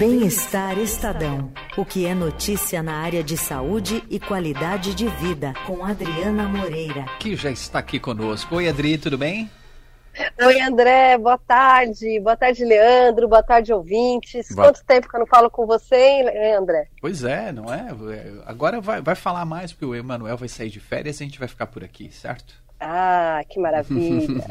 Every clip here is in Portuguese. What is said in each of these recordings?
Bem-Estar Estadão. O que é notícia na área de saúde e qualidade de vida, com Adriana Moreira. Que já está aqui conosco. Oi, Adri, tudo bem? Oi, André, boa tarde. Boa tarde, Leandro. Boa tarde, ouvintes. Boa... Quanto tempo que eu não falo com você, hein, André? Pois é, não é? Agora vai, vai falar mais, porque o Emanuel vai sair de férias e a gente vai ficar por aqui, certo? Ah, que maravilha!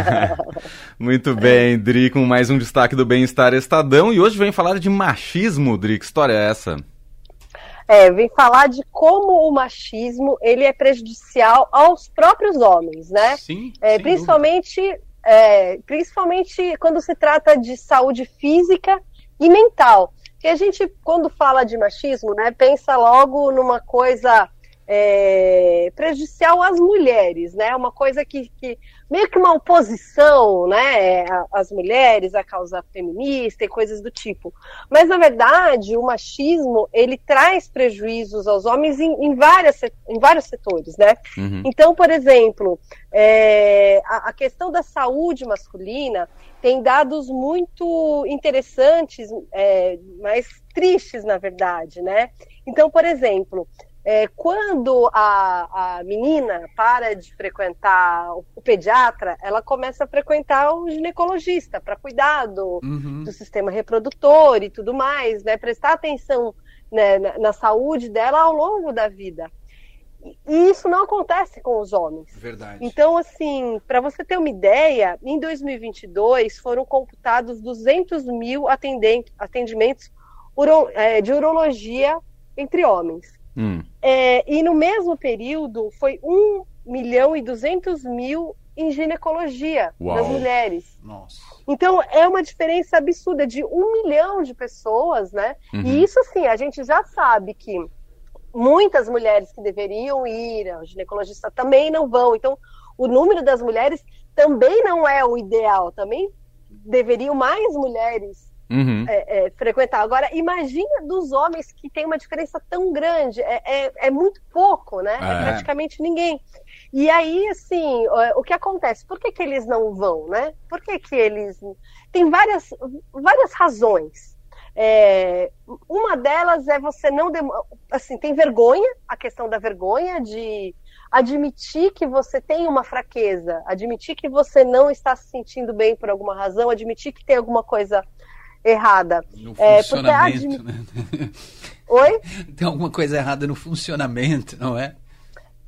Muito bem, Dri, com mais um destaque do Bem-Estar Estadão. E hoje vem falar de machismo, Dri. Que história é essa? É, vem falar de como o machismo ele é prejudicial aos próprios homens, né? Sim. É, principalmente, é, principalmente quando se trata de saúde física e mental. Que a gente, quando fala de machismo, né, pensa logo numa coisa é, prejudicial às mulheres, né? Uma coisa que, que, meio que uma oposição, né? Às mulheres, à causa feminista e coisas do tipo. Mas na verdade, o machismo ele traz prejuízos aos homens em, em, várias, em vários setores, né? Uhum. Então, por exemplo, é, a, a questão da saúde masculina tem dados muito interessantes, é, mas tristes, na verdade, né? Então, por exemplo, é, quando a, a menina para de frequentar o, pediatra, ela começa a frequentar o ginecologista para cuidar do, uhum. do, sistema reprodutor e tudo mais, né? Prestar atenção né, na, na, saúde dela ao longo da vida. E isso não acontece com os homens. Verdade. Então, assim, para você ter uma ideia, em 2022 foram computados 200 mil atendimentos é, de urologia entre homens. Hum. É, e no mesmo período foi 1 milhão e 200 mil em ginecologia Uau. das mulheres. Nossa. Então é uma diferença absurda de um milhão de pessoas, né? Uhum. E isso assim, a gente já sabe que muitas mulheres que deveriam ir ao ginecologista também não vão. Então, o número das mulheres também não é o ideal. Também deveriam mais mulheres uhum. é, é, frequentar. Agora, imagina dos homens que tem uma diferença tão grande, é, é, é muito pouco, né? É. praticamente ninguém. E aí, assim, o que acontece? Por que, que eles não vão, né? Por que, que eles. Tem várias, várias razões. É, uma delas é você não dem... assim tem vergonha a questão da vergonha de admitir que você tem uma fraqueza admitir que você não está se sentindo bem por alguma razão admitir que tem alguma coisa errada. No é, funcionamento, né? Oi? Tem alguma coisa errada no funcionamento, não é?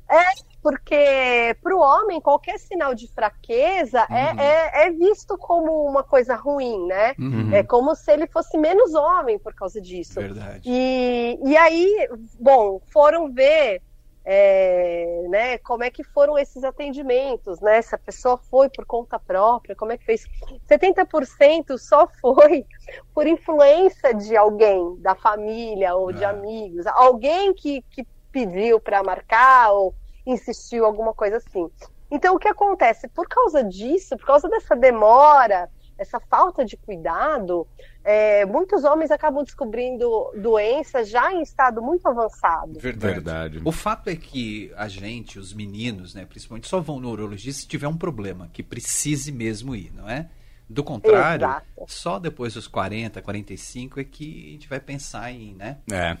É, porque para o homem qualquer sinal de fraqueza é, uhum. é, é, é, visto como uma coisa ruim, né? Uhum. É como se ele fosse menos homem por causa disso. Verdade. E, e aí, bom, foram ver é, né, como é que foram esses atendimentos, né? Se a pessoa foi por conta própria, como é que fez? 70% só foi por influência de alguém, da família ou de ah. amigos, alguém que, que pediu para marcar ou insistiu, alguma coisa assim. Então, o que acontece? Por causa disso, por causa dessa demora, essa falta de cuidado, é, muitos homens acabam descobrindo doenças já em estado muito avançado. Verdade. Verdade. O fato é que a gente, os meninos, né, principalmente, só vão no urologista se tiver um problema, que precise mesmo ir, não é? Do contrário, Exato. só depois dos 40, 45 é que a gente vai pensar em, né? É.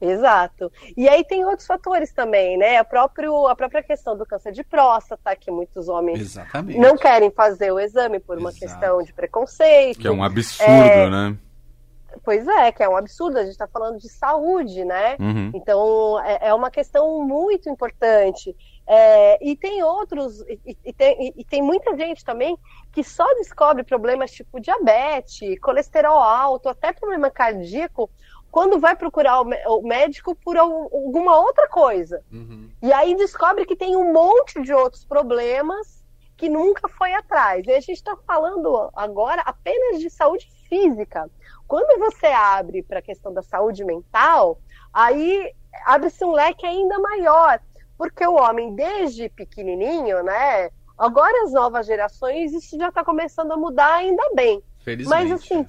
Exato. E aí tem outros fatores também, né? A, próprio, a própria questão do câncer de próstata, que muitos homens Exatamente. não querem fazer o exame por uma Exato. questão de preconceito. Que é um absurdo, é... né? Pois é, que é um absurdo, a gente está falando de saúde, né? Uhum. Então é, é, uma questão muito importante. É, e tem outros, e, e, tem, e, tem, muita gente também que só descobre problemas tipo diabetes, colesterol alto, até problema cardíaco quando vai procurar o médico por alguma outra coisa. Uhum. E aí descobre que tem um monte de outros problemas que nunca foi atrás. E a gente está falando agora apenas de saúde física. Quando você abre para a questão da saúde mental, aí abre-se um leque ainda maior, porque o homem, desde pequenininho, né? Agora as novas gerações, isso já está começando a mudar ainda bem. Felizmente. Mas assim,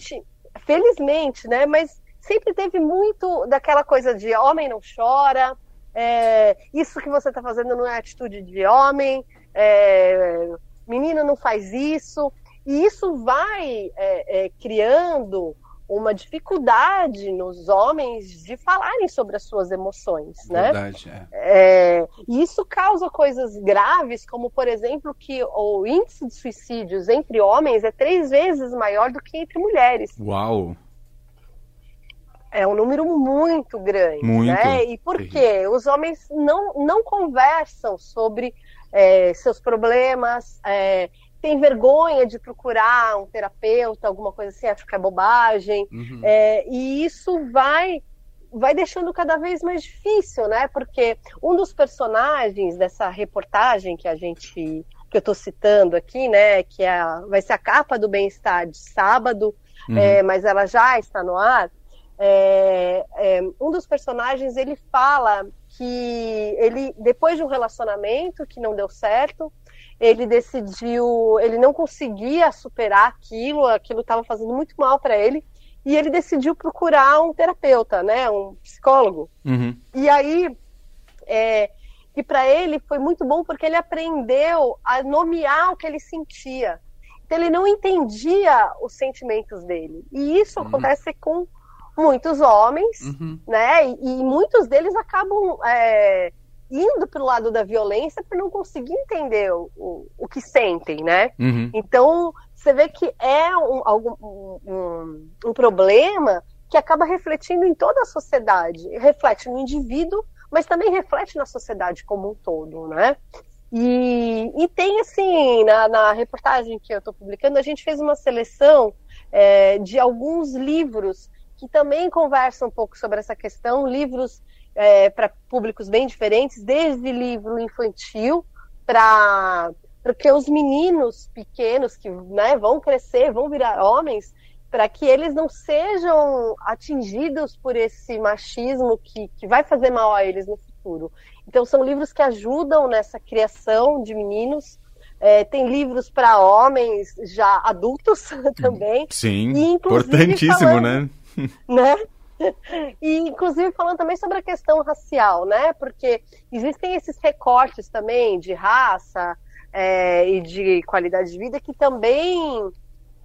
felizmente, né? Mas sempre teve muito daquela coisa de homem não chora, é, isso que você está fazendo não é atitude de homem, é, menina não faz isso. E isso vai é, é criando uma dificuldade nos homens de falarem sobre as suas emoções, né? Verdade, é. É, e isso causa coisas graves, como por exemplo que o índice de suicídios entre homens é três vezes maior do que entre mulheres. Uau! É um número muito grande, muito. né? E por quê? Os homens não, não conversam sobre é, seus problemas, é, tem vergonha de procurar um terapeuta, alguma coisa assim, acho que é bobagem. Uhum. É, e isso vai vai deixando cada vez mais difícil, né? Porque um dos personagens dessa reportagem que a gente que eu estou citando aqui, né, que é a, vai ser a capa do bem-estar de sábado, uhum. é, mas ela já está no ar. É, é, um dos personagens ele fala que ele depois de um relacionamento que não deu certo, ele decidiu, ele não conseguia superar aquilo, aquilo estava fazendo muito mal para ele, e ele decidiu procurar um terapeuta, né, um psicólogo. Uhum. E aí, é, e para ele foi muito bom porque ele aprendeu a nomear o que ele sentia. Então ele não entendia os sentimentos dele. E isso uhum. acontece com muitos homens, uhum. né? E, e, muitos deles acabam é, indo para o lado da violência por não conseguir entender o, o, o que sentem, né? Uhum. Então, você vê que é um, um, um, um, problema que acaba refletindo em toda a sociedade. Reflete no indivíduo, mas também reflete na sociedade como um todo, né? E, e tem, assim, na, na reportagem que eu estou publicando, a gente fez uma seleção é, de alguns livros que também conversam um pouco sobre essa questão, livros é, para públicos bem diferentes, desde livro infantil para porque os meninos pequenos que né, vão crescer, vão virar homens, para que eles não sejam atingidos por esse machismo que, que vai fazer mal a eles no futuro. Então, são livros que ajudam nessa criação de meninos. É, tem livros para homens já adultos também. Sim, e, importantíssimo, falando, né? né? E, inclusive, falando também sobre a questão racial, né? Porque existem esses recortes também de raça é, e de qualidade de vida que também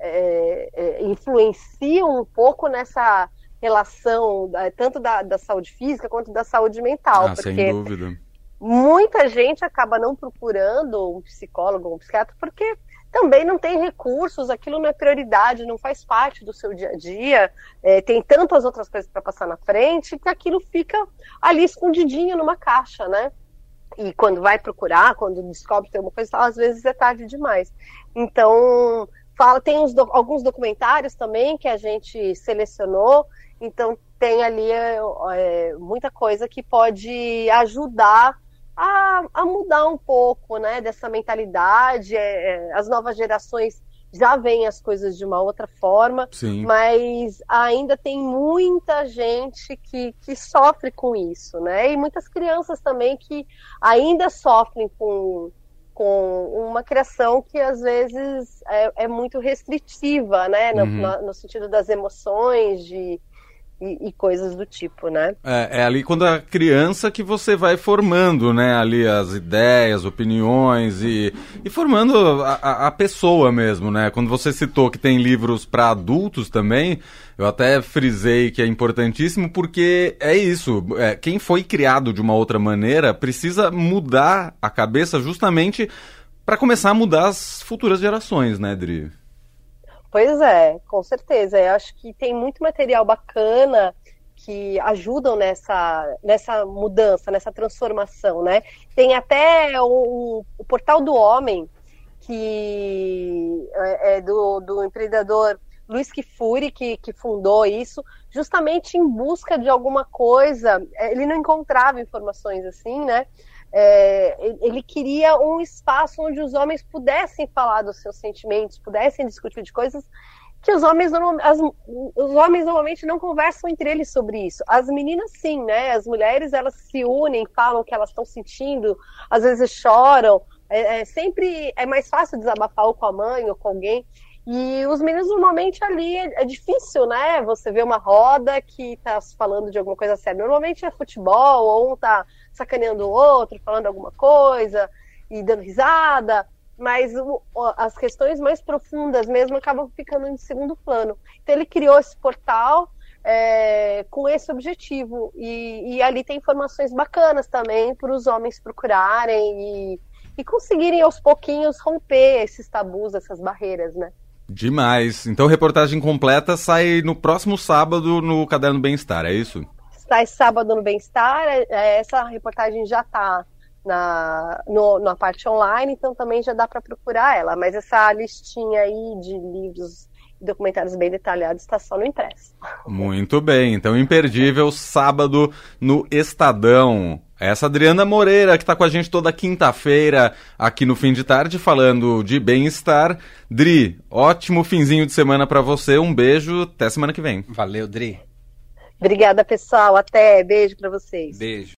é, é, influenciam um pouco nessa relação, é, tanto da, da, saúde física quanto da saúde mental. Ah, porque sem dúvida. Muita gente acaba não procurando um psicólogo, um psiquiatra, porque também não tem recursos, aquilo não é prioridade, não faz parte do seu dia a dia, é, tem tantas outras coisas para passar na frente que aquilo fica ali escondidinho numa caixa, né? E quando vai procurar, quando descobre que tem alguma coisa, às vezes é tarde demais. Então, fala, tem do, alguns documentários também que a gente selecionou, então tem ali é, é, muita coisa que pode ajudar a, a mudar um pouco né, dessa mentalidade. É, é, as novas gerações já veem as coisas de uma outra forma, Sim. mas ainda tem muita gente que, que sofre com isso, né? E muitas crianças também que ainda sofrem com, com uma criação que às vezes é, é muito restritiva, né? No, uhum. no, sentido das emoções, de e, e, coisas do tipo, né? É, é, ali quando a criança que você vai formando, né? Ali as ideias, opiniões e, e formando a, a pessoa mesmo, né? Quando você citou que tem livros para adultos também, eu até frisei que é importantíssimo porque é isso. É, quem foi criado de uma outra maneira precisa mudar a cabeça justamente para começar a mudar as futuras gerações, né, Dri? Pois é, com certeza. Eu acho que tem muito material bacana que ajudam nessa, nessa mudança, nessa transformação, né? Tem até o, o Portal do Homem, que é, é do, do empreendedor Luiz Kifuri, que, que fundou isso, justamente em busca de alguma coisa. Ele não encontrava informações assim, né? É, ele queria um espaço onde os homens pudessem falar dos seus sentimentos, pudessem discutir de coisas que os homens, as, os homens normalmente não conversam entre eles sobre isso. As meninas sim, né? As mulheres elas se unem, falam o que elas estão sentindo, às vezes choram. É, é, sempre é mais fácil desabafar ou com a mãe ou com alguém. E os meninos normalmente ali é, é, difícil, né? Você vê uma roda que tá falando de alguma coisa séria. Normalmente é futebol, ou um tá sacaneando o outro, falando alguma coisa e dando risada. mas o, as questões mais profundas mesmo acabam ficando em segundo plano. Então ele criou esse portal é, com esse objetivo e, e, ali tem informações bacanas também para os homens procurarem e, e conseguirem aos pouquinhos romper esses tabus, essas barreiras, né? Demais. Então, reportagem completa sai no próximo sábado no Caderno Bem-Estar, é isso? Sai sábado no Bem-Estar. É, essa reportagem já está na, no, na parte online, então também já dá para procurar ela. Mas essa listinha aí de livros e documentários bem detalhados está só no impresso. Muito bem, então imperdível sábado no Estadão. Essa Adriana Moreira, que está com a gente toda quinta-feira aqui no fim de tarde, falando de bem-estar. Dri, ótimo finzinho de semana para você. Um beijo, até semana que vem. Valeu, Dri. Obrigada, pessoal. Até. Beijo para vocês. Beijo.